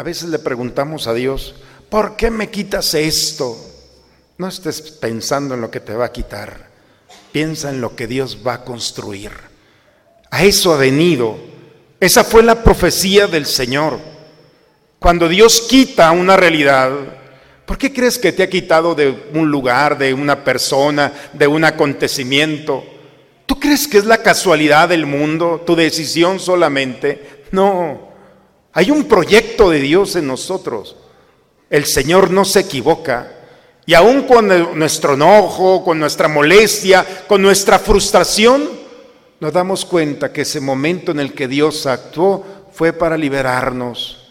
A veces le preguntamos a Dios, ¿por qué me quitas esto? No estés pensando en lo que te va a quitar, piensa en lo que Dios va a construir. A eso ha venido. Esa fue la profecía del Señor. Cuando Dios quita una realidad, ¿por qué crees que te ha quitado de un lugar, de una persona, de un acontecimiento? ¿Tú crees que es la casualidad del mundo, tu decisión solamente? No, hay un proyecto de Dios en nosotros. El Señor no se equivoca. Y aun con nuestro enojo, con nuestra molestia, con nuestra frustración, nos damos cuenta que ese momento en el que Dios actuó fue para liberarnos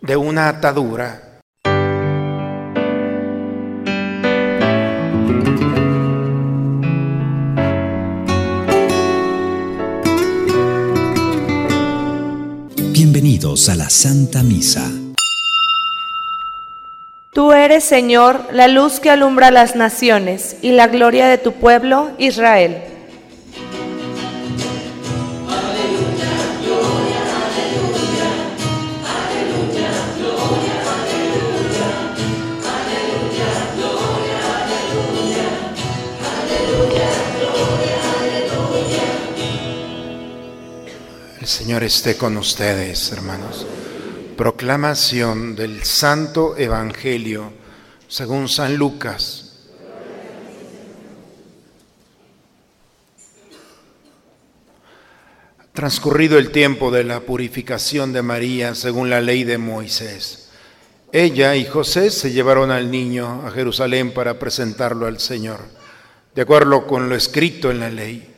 de una atadura a la Santa Misa. Tú eres, Señor, la luz que alumbra las naciones y la gloria de tu pueblo, Israel. Señor esté con ustedes, hermanos. Proclamación del Santo Evangelio según San Lucas. Transcurrido el tiempo de la purificación de María según la ley de Moisés, ella y José se llevaron al niño a Jerusalén para presentarlo al Señor, de acuerdo con lo escrito en la ley.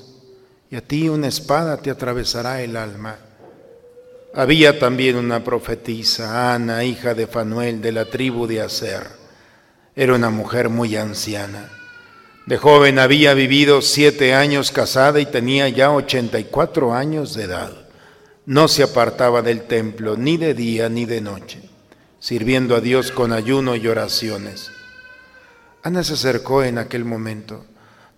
y a ti una espada te atravesará el alma. Había también una profetisa, Ana, hija de Fanuel, de la tribu de Aser. Era una mujer muy anciana. De joven había vivido siete años casada y tenía ya ochenta y cuatro años de edad. No se apartaba del templo ni de día ni de noche, sirviendo a Dios con ayuno y oraciones. Ana se acercó en aquel momento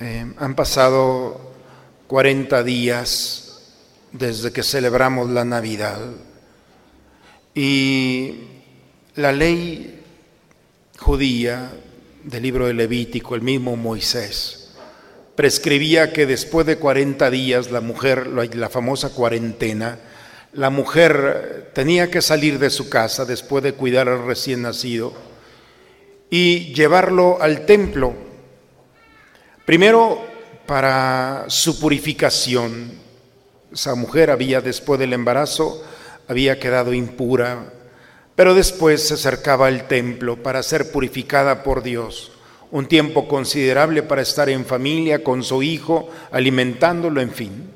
Eh, han pasado 40 días desde que celebramos la Navidad y la ley judía del libro de Levítico, el mismo Moisés, prescribía que después de 40 días la mujer, la famosa cuarentena, la mujer tenía que salir de su casa después de cuidar al recién nacido y llevarlo al templo Primero para su purificación. Esa mujer había, después del embarazo, había quedado impura, pero después se acercaba al templo para ser purificada por Dios. Un tiempo considerable para estar en familia con su hijo, alimentándolo, en fin.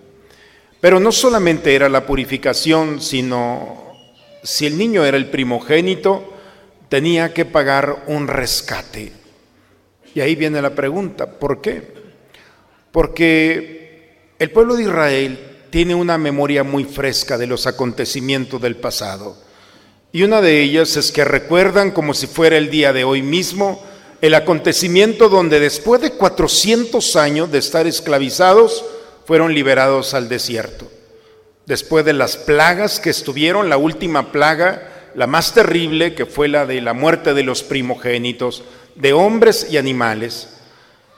Pero no solamente era la purificación, sino si el niño era el primogénito, tenía que pagar un rescate. Y ahí viene la pregunta, ¿por qué? Porque el pueblo de Israel tiene una memoria muy fresca de los acontecimientos del pasado. Y una de ellas es que recuerdan como si fuera el día de hoy mismo el acontecimiento donde después de 400 años de estar esclavizados fueron liberados al desierto. Después de las plagas que estuvieron, la última plaga, la más terrible, que fue la de la muerte de los primogénitos, de hombres y animales.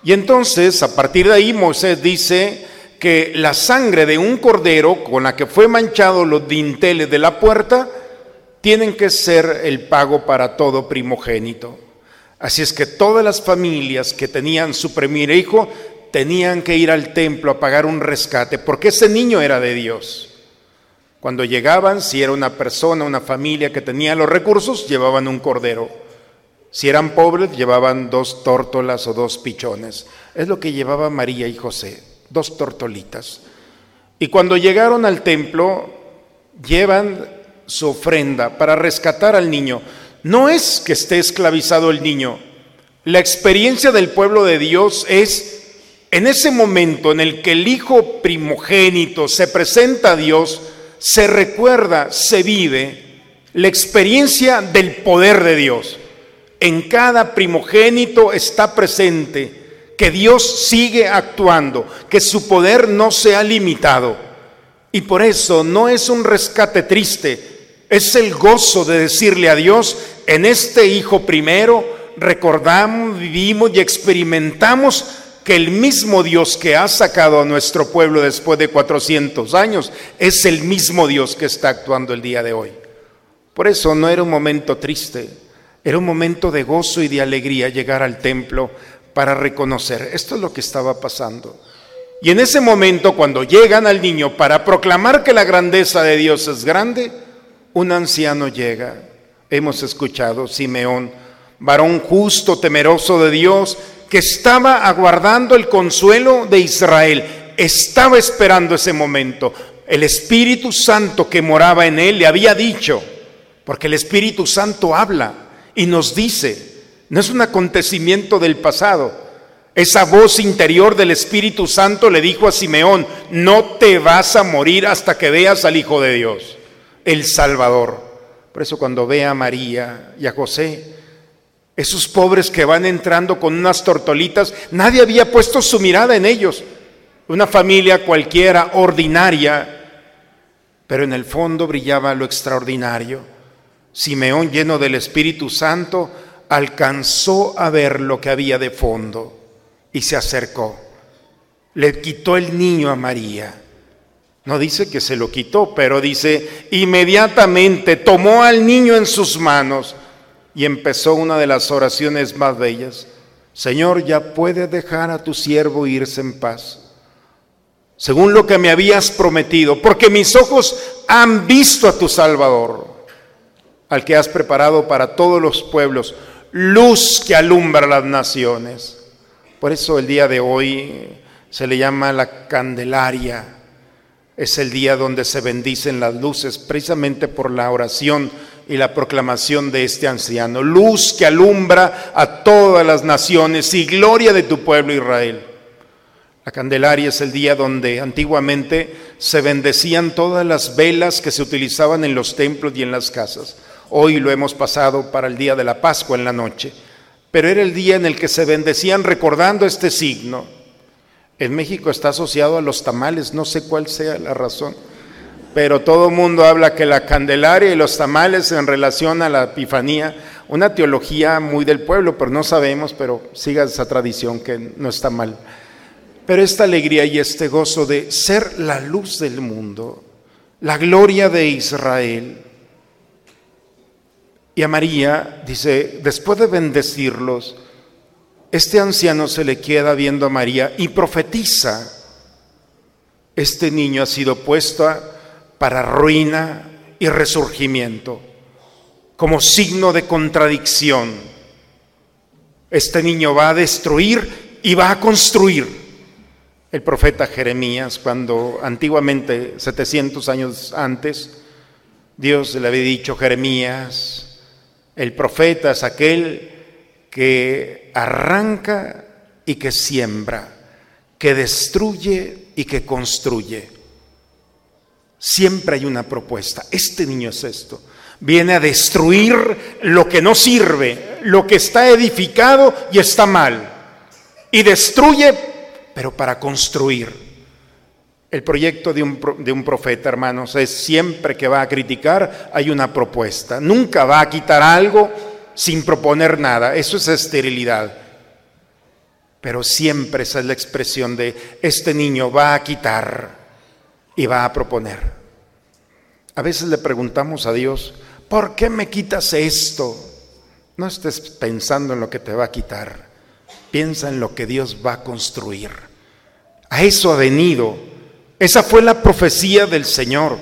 Y entonces, a partir de ahí, Moisés dice que la sangre de un cordero con la que fue manchado los dinteles de la puerta, tienen que ser el pago para todo primogénito. Así es que todas las familias que tenían su primer hijo tenían que ir al templo a pagar un rescate, porque ese niño era de Dios. Cuando llegaban, si era una persona, una familia que tenía los recursos, llevaban un cordero. Si eran pobres, llevaban dos tórtolas o dos pichones. Es lo que llevaba María y José, dos tortolitas. Y cuando llegaron al templo, llevan su ofrenda para rescatar al niño. No es que esté esclavizado el niño. La experiencia del pueblo de Dios es en ese momento en el que el hijo primogénito se presenta a Dios, se recuerda, se vive la experiencia del poder de Dios. En cada primogénito está presente que Dios sigue actuando, que su poder no se ha limitado. Y por eso no es un rescate triste, es el gozo de decirle a Dios, en este Hijo primero recordamos, vivimos y experimentamos que el mismo Dios que ha sacado a nuestro pueblo después de 400 años es el mismo Dios que está actuando el día de hoy. Por eso no era un momento triste, era un momento de gozo y de alegría llegar al templo para reconocer, esto es lo que estaba pasando. Y en ese momento, cuando llegan al niño para proclamar que la grandeza de Dios es grande, un anciano llega. Hemos escuchado, Simeón, varón justo, temeroso de Dios, que estaba aguardando el consuelo de Israel, estaba esperando ese momento. El Espíritu Santo que moraba en él le había dicho, porque el Espíritu Santo habla y nos dice, no es un acontecimiento del pasado. Esa voz interior del Espíritu Santo le dijo a Simeón, no te vas a morir hasta que veas al Hijo de Dios, el Salvador. Por eso cuando ve a María y a José, esos pobres que van entrando con unas tortolitas, nadie había puesto su mirada en ellos. Una familia cualquiera, ordinaria, pero en el fondo brillaba lo extraordinario. Simeón, lleno del Espíritu Santo, alcanzó a ver lo que había de fondo y se acercó. Le quitó el niño a María. No dice que se lo quitó, pero dice, inmediatamente tomó al niño en sus manos y empezó una de las oraciones más bellas. Señor, ya puede dejar a tu siervo irse en paz, según lo que me habías prometido, porque mis ojos han visto a tu Salvador al que has preparado para todos los pueblos, luz que alumbra las naciones. Por eso el día de hoy se le llama la Candelaria. Es el día donde se bendicen las luces, precisamente por la oración y la proclamación de este anciano. Luz que alumbra a todas las naciones y gloria de tu pueblo Israel. La Candelaria es el día donde antiguamente se bendecían todas las velas que se utilizaban en los templos y en las casas. Hoy lo hemos pasado para el día de la Pascua en la noche, pero era el día en el que se bendecían recordando este signo. En México está asociado a los tamales, no sé cuál sea la razón, pero todo el mundo habla que la Candelaria y los tamales en relación a la Epifanía, una teología muy del pueblo, pero no sabemos, pero siga esa tradición que no está mal. Pero esta alegría y este gozo de ser la luz del mundo, la gloria de Israel, y a María, dice, después de bendecirlos, este anciano se le queda viendo a María y profetiza, este niño ha sido puesto para ruina y resurgimiento, como signo de contradicción. Este niño va a destruir y va a construir. El profeta Jeremías, cuando antiguamente, 700 años antes, Dios le había dicho, Jeremías, el profeta es aquel que arranca y que siembra, que destruye y que construye. Siempre hay una propuesta. Este niño es esto. Viene a destruir lo que no sirve, lo que está edificado y está mal. Y destruye, pero para construir. El proyecto de un, profeta, hermanos, es siempre que va a criticar, hay una propuesta. Nunca va a quitar algo sin proponer nada. Eso es esterilidad. Pero siempre esa es la expresión de este niño va a quitar y va a proponer. A veces le preguntamos a Dios, ¿por qué me quitas esto? No estés pensando en lo que te va a quitar. Piensa en lo que Dios va a construir. A eso ha venido. Esa fue la profecía del Señor.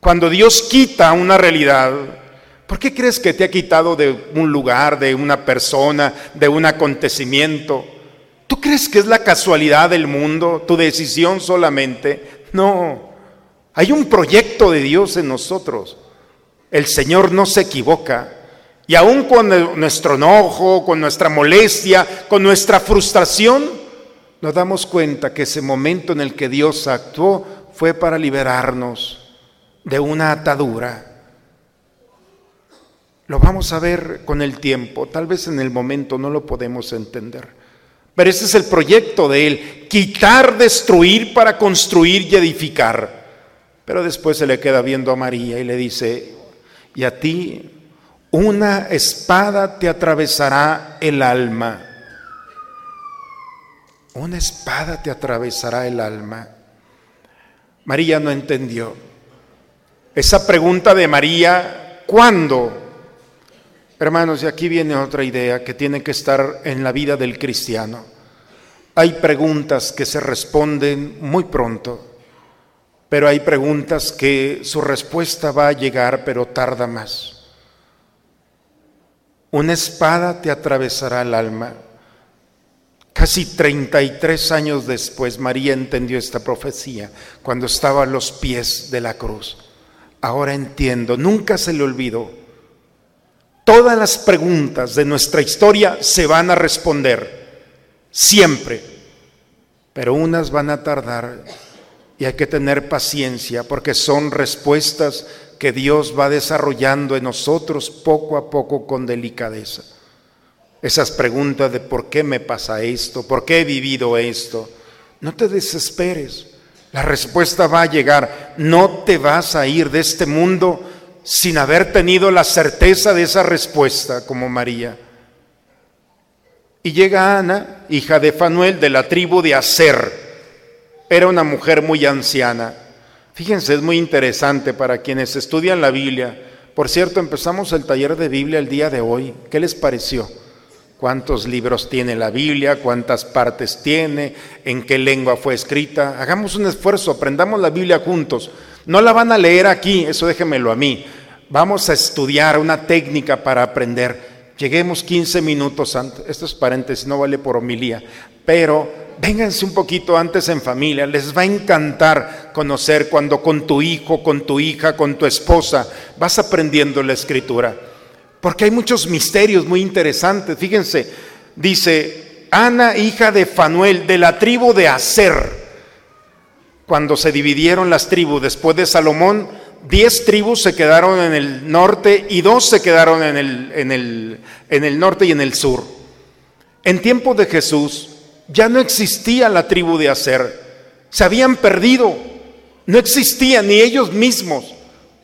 Cuando Dios quita una realidad, ¿Por qué crees que te ha quitado de un lugar, de una persona, de un acontecimiento? ¿Tú crees que es la casualidad del mundo, tu decisión solamente? No, hay un proyecto de Dios en nosotros. El Señor no se equivoca. Y aun con nuestro enojo, con nuestra molestia, con nuestra frustración, nos damos cuenta que ese momento en el que Dios actuó fue para liberarnos de una atadura lo vamos a ver con el tiempo, tal vez en el momento no lo podemos entender. Pero ese es el proyecto de Él, quitar, destruir para construir y edificar. Pero después se le queda viendo a María y le dice, y a ti una espada te atravesará el alma. Una espada te atravesará el alma. María no entendió. Esa pregunta de María, ¿cuándo? Hermanos, y aquí viene otra idea que tiene que estar en la vida del cristiano. Hay preguntas que se responden muy pronto, pero hay preguntas que su respuesta va a llegar, pero tarda más. Una espada te atravesará el alma. Casi 33 años después, María entendió esta profecía cuando estaba a los pies de la cruz. Ahora entiendo, nunca se le olvidó Todas las preguntas de nuestra historia se van a responder, siempre, pero unas van a tardar y hay que tener paciencia porque son respuestas que Dios va desarrollando en nosotros poco a poco con delicadeza. Esas preguntas de por qué me pasa esto, por qué he vivido esto, no te desesperes. La respuesta va a llegar. No te vas a ir de este mundo sin haber tenido la certeza de esa respuesta como María. Y llega Ana, hija de Fanuel, de la tribu de Aser. Era una mujer muy anciana. Fíjense, es muy interesante para quienes estudian la Biblia. Por cierto, empezamos el taller de Biblia el día de hoy. ¿Qué les pareció? ¿Cuántos libros tiene la Biblia? ¿Cuántas partes tiene? ¿En qué lengua fue escrita? Hagamos un esfuerzo, aprendamos la Biblia juntos. No la van a leer aquí, eso déjemelo a mí. Vamos a estudiar una técnica para aprender. Lleguemos 15 minutos antes, esto es paréntesis, no vale por homilía, pero vénganse un poquito antes en familia, les va a encantar conocer cuando con tu hijo, con tu hija, con tu esposa vas aprendiendo la escritura, porque hay muchos misterios muy interesantes. Fíjense, dice Ana, hija de Fanuel, de la tribu de Aser cuando se dividieron las tribus después de Salomón, diez tribus se quedaron en el norte y dos se quedaron en el, en el, en el norte y en el sur. En tiempo de Jesús ya no existía la tribu de Aser, se habían perdido, no existían ni ellos mismos,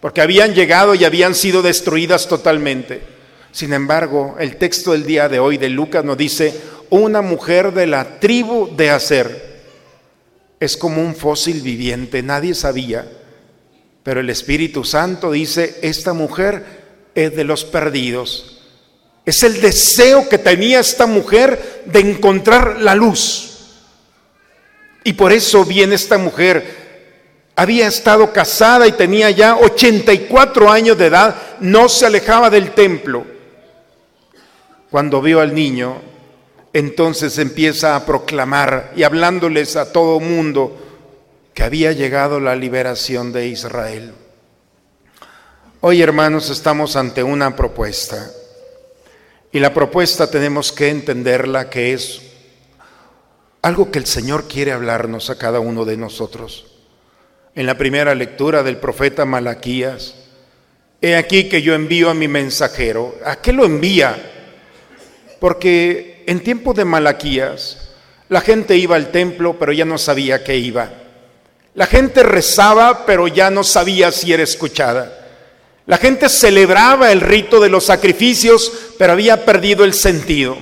porque habían llegado y habían sido destruidas totalmente. Sin embargo, el texto del día de hoy de Lucas nos dice, una mujer de la tribu de Aser es como un fósil viviente, nadie sabía, pero el Espíritu Santo dice, esta mujer es de los perdidos. Es el deseo que tenía esta mujer de encontrar la luz. Y por eso viene esta mujer. Había estado casada y tenía ya 84 años de edad, no se alejaba del templo. Cuando vio al niño, entonces empieza a proclamar y hablándoles a todo mundo que había llegado la liberación de Israel. Hoy, hermanos, estamos ante una propuesta. Y la propuesta tenemos que entenderla que es algo que el Señor quiere hablarnos a cada uno de nosotros. En la primera lectura del profeta Malaquías, he aquí que yo envío a mi mensajero. ¿A qué lo envía? Porque en tiempo de Malaquías, la gente iba al templo, pero ya no sabía que iba. La gente rezaba, pero ya no sabía si era escuchada. La gente celebraba el rito de los sacrificios, pero había perdido el sentido.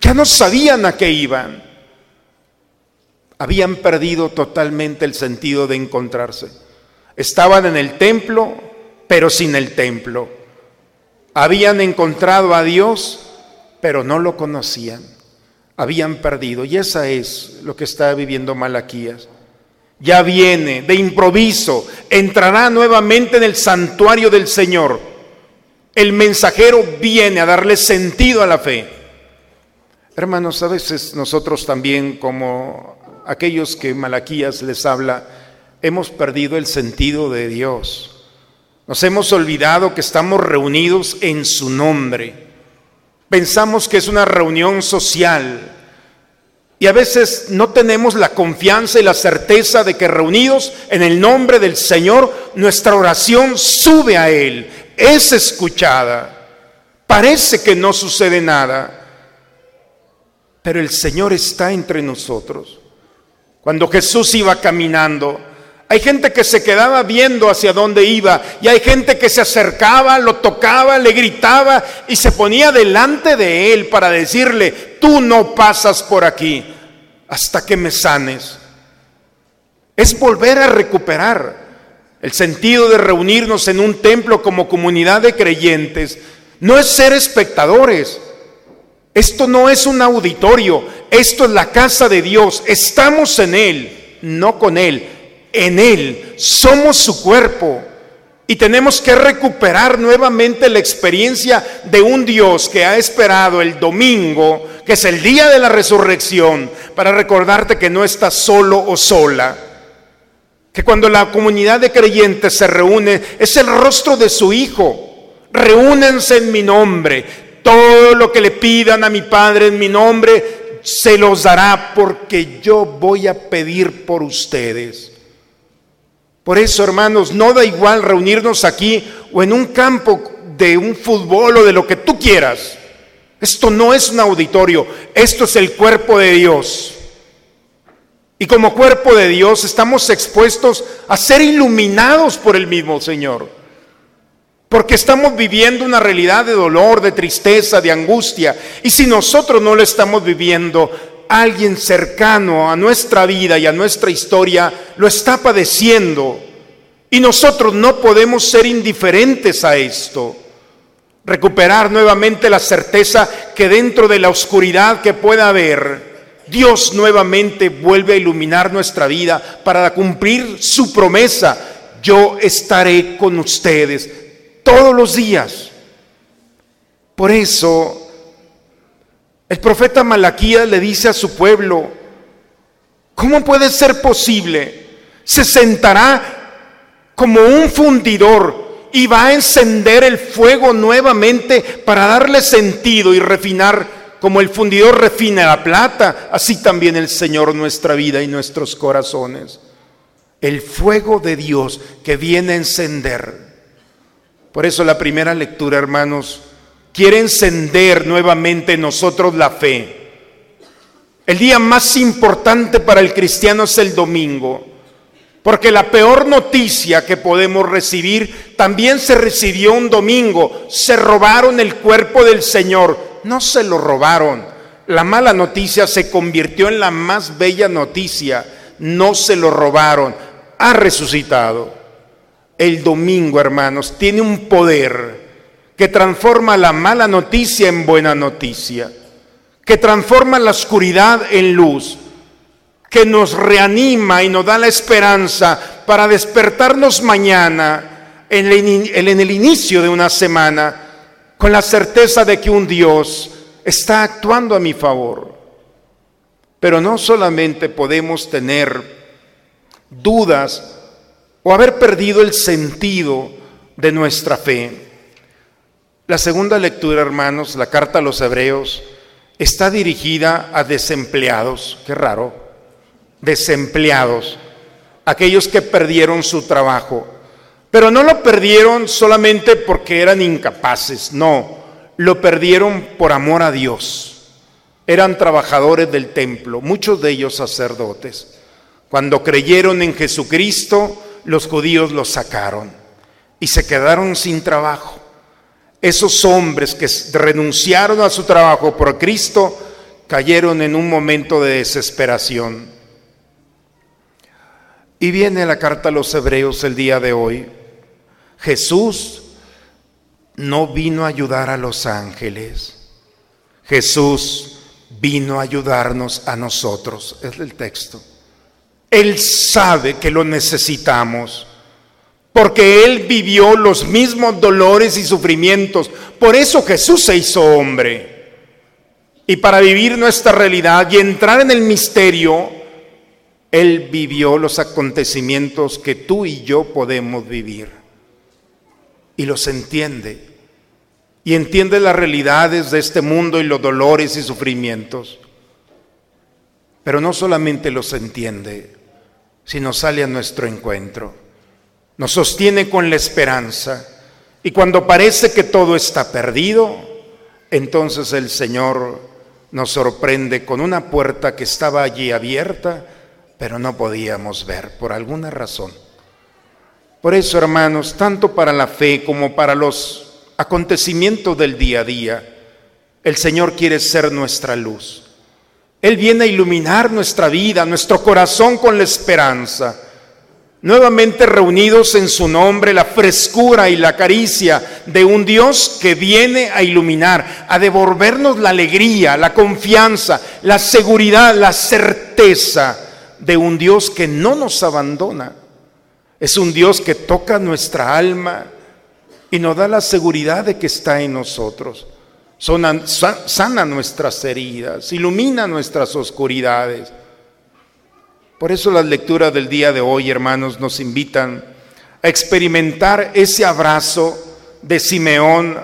Ya no sabían a qué iban. Habían perdido totalmente el sentido de encontrarse. Estaban en el templo, pero sin el templo. Habían encontrado a Dios, pero no lo conocían. Habían perdido. Y esa es lo que está viviendo Malaquías ya viene de improviso, entrará nuevamente en el santuario del Señor. El mensajero viene a darle sentido a la fe. Hermanos, a veces nosotros también, como aquellos que Malaquías les habla, hemos perdido el sentido de Dios. Nos hemos olvidado que estamos reunidos en su nombre. Pensamos que es una reunión social, y a veces no tenemos la confianza y la certeza de que reunidos en el nombre del Señor, nuestra oración sube a Él, es escuchada. Parece que no sucede nada, pero el Señor está entre nosotros. Cuando Jesús iba caminando, hay gente que se quedaba viendo hacia dónde iba y hay gente que se acercaba, lo tocaba, le gritaba y se ponía delante de él para decirle, tú no pasas por aquí hasta que me sanes. Es volver a recuperar el sentido de reunirnos en un templo como comunidad de creyentes. No es ser espectadores. Esto no es un auditorio, esto es la casa de Dios. Estamos en Él, no con Él en Él, somos su cuerpo. Y tenemos que recuperar nuevamente la experiencia de un Dios que ha esperado el domingo, que es el día de la resurrección, para recordarte que no estás solo o sola. Que cuando la comunidad de creyentes se reúne, es el rostro de su Hijo. Reúnense en mi nombre. Todo lo que le pidan a mi Padre en mi nombre, se los dará porque yo voy a pedir por ustedes. Por eso, hermanos, no da igual reunirnos aquí o en un campo de un fútbol o de lo que tú quieras. Esto no es un auditorio, esto es el cuerpo de Dios. Y como cuerpo de Dios estamos expuestos a ser iluminados por el mismo Señor. Porque estamos viviendo una realidad de dolor, de tristeza, de angustia. Y si nosotros no lo estamos viviendo, alguien cercano a nuestra vida y a nuestra historia lo está padeciendo. Y nosotros no podemos ser indiferentes a esto. Recuperar nuevamente la certeza que dentro de la oscuridad que pueda haber, Dios nuevamente vuelve a iluminar nuestra vida para cumplir su promesa. Yo estaré con ustedes todos los días. Por eso el profeta Malaquías le dice a su pueblo, ¿cómo puede ser posible? Se sentará como un fundidor y va a encender el fuego nuevamente para darle sentido y refinar como el fundidor refina la plata, así también el Señor nuestra vida y nuestros corazones. El fuego de Dios que viene a encender. Por eso la primera lectura, hermanos, quiere encender nuevamente en nosotros la fe. El día más importante para el cristiano es el domingo, porque la peor noticia que podemos recibir también se recibió un domingo. Se robaron el cuerpo del Señor, no se lo robaron. La mala noticia se convirtió en la más bella noticia, no se lo robaron, ha resucitado. El domingo, hermanos, tiene un poder que transforma la mala noticia en buena noticia, que transforma la oscuridad en luz, que nos reanima y nos da la esperanza para despertarnos mañana en el, inicio de una semana con la certeza de que un Dios está actuando a mi favor. Pero no solamente podemos tener dudas o haber perdido el sentido de nuestra fe. La segunda lectura, hermanos, la carta a los hebreos, está dirigida a desempleados, qué raro, desempleados, aquellos que perdieron su trabajo. Pero no lo perdieron solamente porque eran incapaces, no, lo perdieron por amor a Dios. Eran trabajadores del templo, muchos de ellos sacerdotes. Cuando creyeron en Jesucristo, los judíos los sacaron y se quedaron sin trabajo. Esos hombres que renunciaron a su trabajo por Cristo cayeron en un momento de desesperación. Y viene la carta a los hebreos el día de hoy. Jesús no vino a ayudar a los ángeles. Jesús vino a ayudarnos a nosotros. Es el texto. Él sabe que lo necesitamos porque Él vivió los mismos dolores y sufrimientos. Por eso Jesús se hizo hombre. Y para vivir nuestra realidad y entrar en el misterio, Él vivió los acontecimientos que tú y yo podemos vivir. Y los entiende. Y entiende las realidades de este mundo y los dolores y sufrimientos. Pero no solamente los entiende, sino sale a nuestro encuentro nos sostiene con la esperanza. Y cuando parece que todo está perdido, entonces el Señor nos sorprende con una puerta que estaba allí abierta, pero no podíamos ver por alguna razón. Por eso, hermanos, tanto para la fe como para los acontecimientos del día a día, el Señor quiere ser nuestra luz. Él viene a iluminar nuestra vida, nuestro corazón con la esperanza nuevamente reunidos en su nombre, la frescura y la caricia de un Dios que viene a iluminar, a devolvernos la alegría, la confianza, la seguridad, la certeza de un Dios que no nos abandona. Es un Dios que toca nuestra alma y nos da la seguridad de que está en nosotros. Sana nuestras heridas, ilumina nuestras oscuridades por eso las lecturas del día de hoy, hermanos, nos invitan a experimentar ese abrazo de Simeón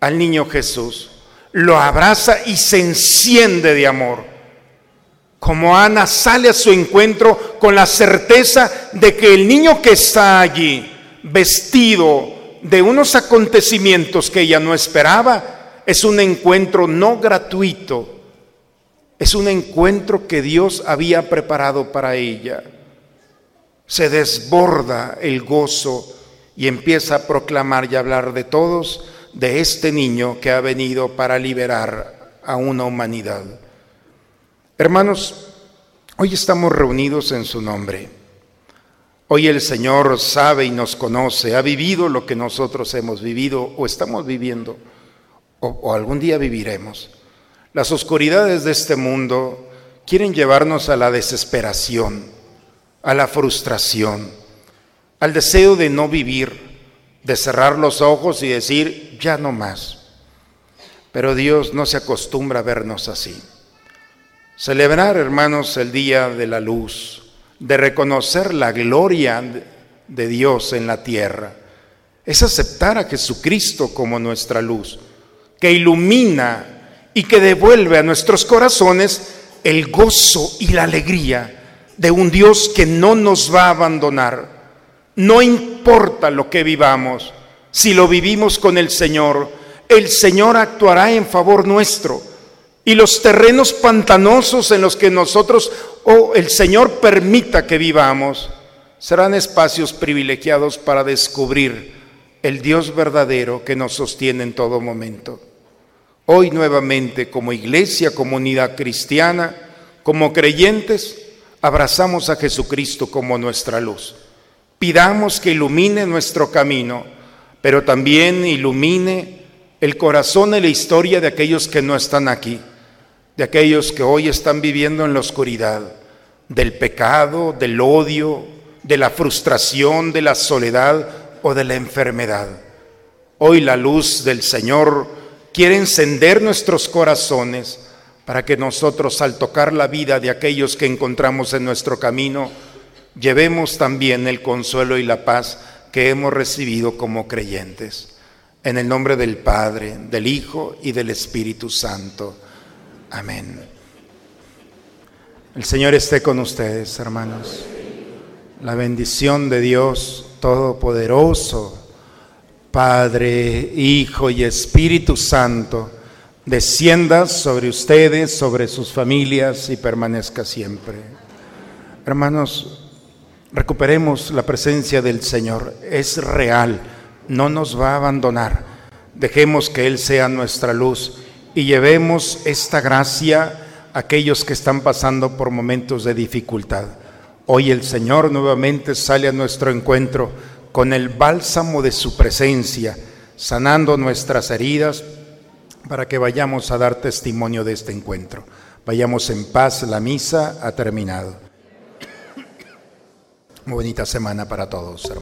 al niño Jesús. Lo abraza y se enciende de amor. Como Ana sale a su encuentro con la certeza de que el niño que está allí, vestido de unos acontecimientos que ella no esperaba, es un encuentro no gratuito, es un encuentro que Dios había preparado para ella. Se desborda el gozo y empieza a proclamar y hablar de todos, de este niño que ha venido para liberar a una humanidad. Hermanos, hoy estamos reunidos en su nombre. Hoy el Señor sabe y nos conoce, ha vivido lo que nosotros hemos vivido o estamos viviendo o, algún día viviremos. Las oscuridades de este mundo quieren llevarnos a la desesperación, a la frustración, al deseo de no vivir, de cerrar los ojos y decir, ya no más. Pero Dios no se acostumbra a vernos así. Celebrar, hermanos, el día de la luz, de reconocer la gloria de Dios en la tierra, es aceptar a Jesucristo como nuestra luz, que ilumina y que devuelve a nuestros corazones el gozo y la alegría de un Dios que no nos va a abandonar. No importa lo que vivamos, si lo vivimos con el Señor, el Señor actuará en favor nuestro. Y los terrenos pantanosos en los que nosotros o el Señor permita que vivamos serán espacios privilegiados para descubrir el Dios verdadero que nos sostiene en todo momento. Hoy nuevamente como iglesia, comunidad cristiana, como creyentes, abrazamos a Jesucristo como nuestra luz. Pidamos que ilumine nuestro camino, pero también ilumine el corazón y la historia de aquellos que no están aquí. de aquellos que hoy están viviendo en la oscuridad, del pecado, del odio, de la frustración, de la soledad o de la enfermedad. Hoy la luz del Señor quiere encender nuestros corazones para que nosotros al tocar la vida de aquellos que encontramos en nuestro camino, llevemos también el consuelo y la paz que hemos recibido como creyentes. En el nombre del Padre, del Hijo y del Espíritu Santo. Amén. El Señor esté con ustedes, hermanos. La bendición de Dios Todopoderoso, Padre, Hijo y Espíritu Santo, descienda sobre ustedes, sobre sus familias y permanezca siempre. Hermanos, recuperemos la presencia del Señor. Es real, no nos va a abandonar. Dejemos que Él sea nuestra luz y llevemos esta gracia a aquellos que están pasando por momentos de dificultad. Hoy el Señor nuevamente sale a nuestro encuentro con el bálsamo de su presencia, sanando nuestras heridas para que vayamos a dar testimonio de este encuentro. Vayamos en paz, la misa ha terminado. Muy bonita semana para todos, hermanos.